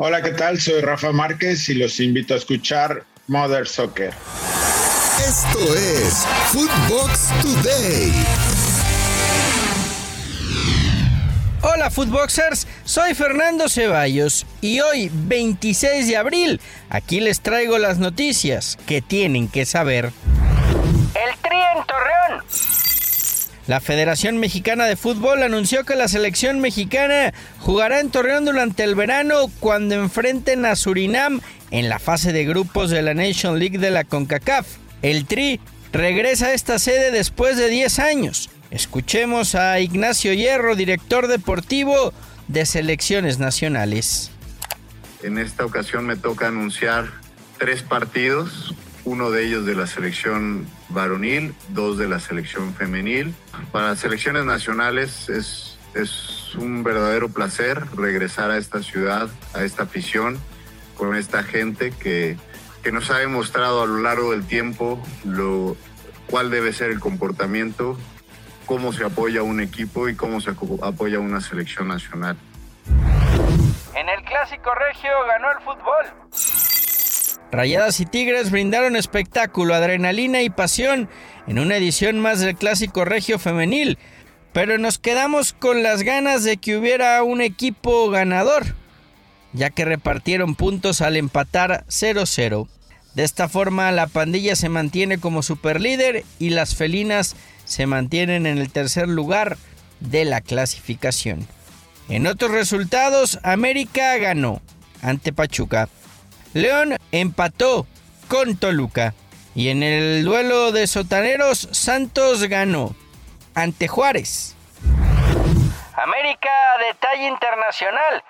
Hola, ¿qué tal? Soy Rafa Márquez y los invito a escuchar Mother Soccer. Esto es Footbox Today. Hola Footboxers, soy Fernando Ceballos y hoy 26 de abril aquí les traigo las noticias que tienen que saber. La Federación Mexicana de Fútbol anunció que la selección mexicana jugará en Torreón durante el verano cuando enfrenten a Surinam en la fase de grupos de la Nation League de la CONCACAF. El Tri regresa a esta sede después de 10 años Escuchemos a Ignacio Hierro, director deportivo de selecciones nacionales. En esta ocasión me toca anunciar tres partidos, uno de ellos de la selección varonil, dos de la selección femenil. Para las selecciones nacionales es, es un verdadero placer regresar a esta ciudad, a esta afición, con esta gente que, que nos ha demostrado a lo largo del tiempo lo, cuál debe ser el comportamiento cómo se apoya un equipo y cómo se apoya una selección nacional. En el clásico regio ganó el fútbol. Rayadas y Tigres brindaron espectáculo, adrenalina y pasión en una edición más del clásico regio femenil, pero nos quedamos con las ganas de que hubiera un equipo ganador, ya que repartieron puntos al empatar 0-0. De esta forma la pandilla se mantiene como superlíder y las felinas se mantienen en el tercer lugar de la clasificación. En otros resultados, América ganó ante Pachuca. León empató con Toluca. Y en el duelo de sotaneros, Santos ganó ante Juárez. América de talla internacional.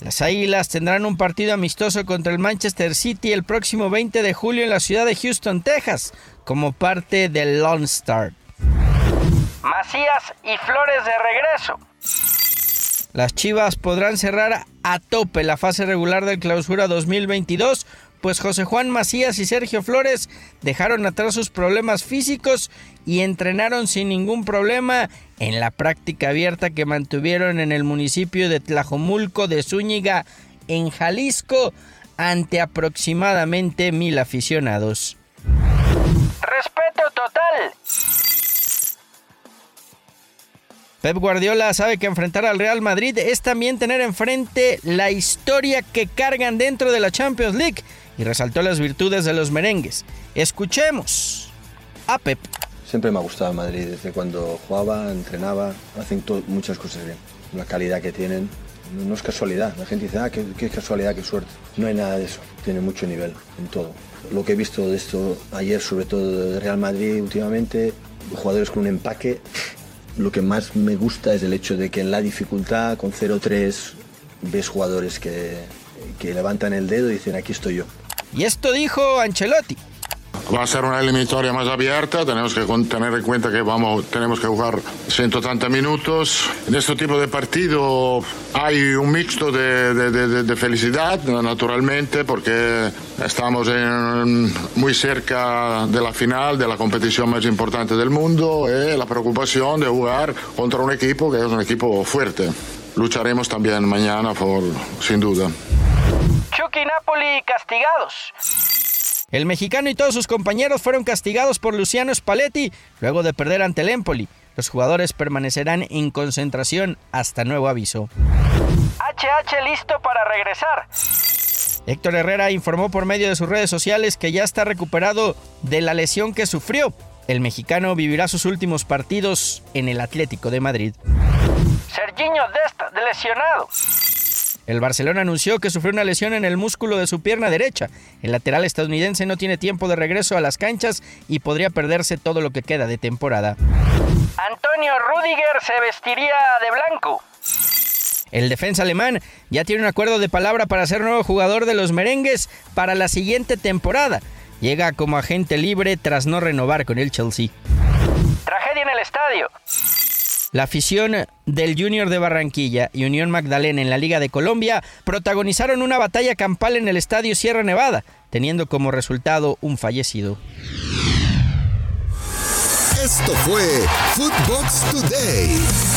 Las Águilas tendrán un partido amistoso contra el Manchester City el próximo 20 de julio en la ciudad de Houston, Texas, como parte del Lone Star. Macías y Flores de regreso. Las Chivas podrán cerrar a tope la fase regular del Clausura 2022 pues José Juan Macías y Sergio Flores dejaron atrás sus problemas físicos y entrenaron sin ningún problema en la práctica abierta que mantuvieron en el municipio de Tlajomulco de Zúñiga, en Jalisco, ante aproximadamente mil aficionados. Pep Guardiola sabe que enfrentar al Real Madrid es también tener enfrente la historia que cargan dentro de la Champions League y resaltó las virtudes de los merengues. Escuchemos a Pep. Siempre me ha gustado Madrid, desde cuando jugaba, entrenaba, hacen muchas cosas bien. La calidad que tienen no es casualidad. La gente dice, ah, qué, qué, casualidad, qué suerte. No hay nada de eso. Tiene mucho nivel en todo. Lo que he visto de esto ayer, sobre todo de Real Madrid últimamente, jugadores con un empaque. Lo que más me gusta es el hecho de que en la dificultad, con 0-3, ves jugadores que, que levantan el dedo y dicen, aquí estoy yo. Y esto dijo Ancelotti. Va a ser una eliminatoria más abierta, tenemos que tener en cuenta que vamos, tenemos que jugar 180 minutos. En este tipo de partido hay un mixto de, de, de, felicidad, naturalmente, porque estamos en, muy cerca de la final de la competición más importante del mundo y la preocupación de jugar contra un equipo que es un equipo fuerte. Lucharemos también mañana, por, sin duda. Chucky Napoli castigados. El mexicano y todos sus compañeros fueron castigados por Luciano Spalletti luego de perder ante el Empoli. Los jugadores permanecerán en concentración hasta nuevo aviso. HH listo para regresar. Héctor Herrera informó por medio de sus redes sociales que ya está recuperado de la lesión que sufrió. El mexicano vivirá sus últimos partidos en el Atlético de Madrid. Serginho Dest lesionado. El Barcelona anunció que sufrió una lesión en el músculo de su pierna derecha. El lateral estadounidense no tiene tiempo de regreso a las canchas y podría perderse todo lo que queda de temporada. Antonio Rudiger se vestiría de blanco. El defensa alemán ya tiene un acuerdo de palabra para ser nuevo jugador de los merengues para la siguiente temporada. Llega como agente libre tras no renovar con el Chelsea. Tragedia en el estadio. La afición del Junior de Barranquilla y Unión Magdalena en la Liga de Colombia protagonizaron una batalla campal en el Estadio Sierra Nevada, teniendo como resultado un fallecido. Esto fue Footbox Today.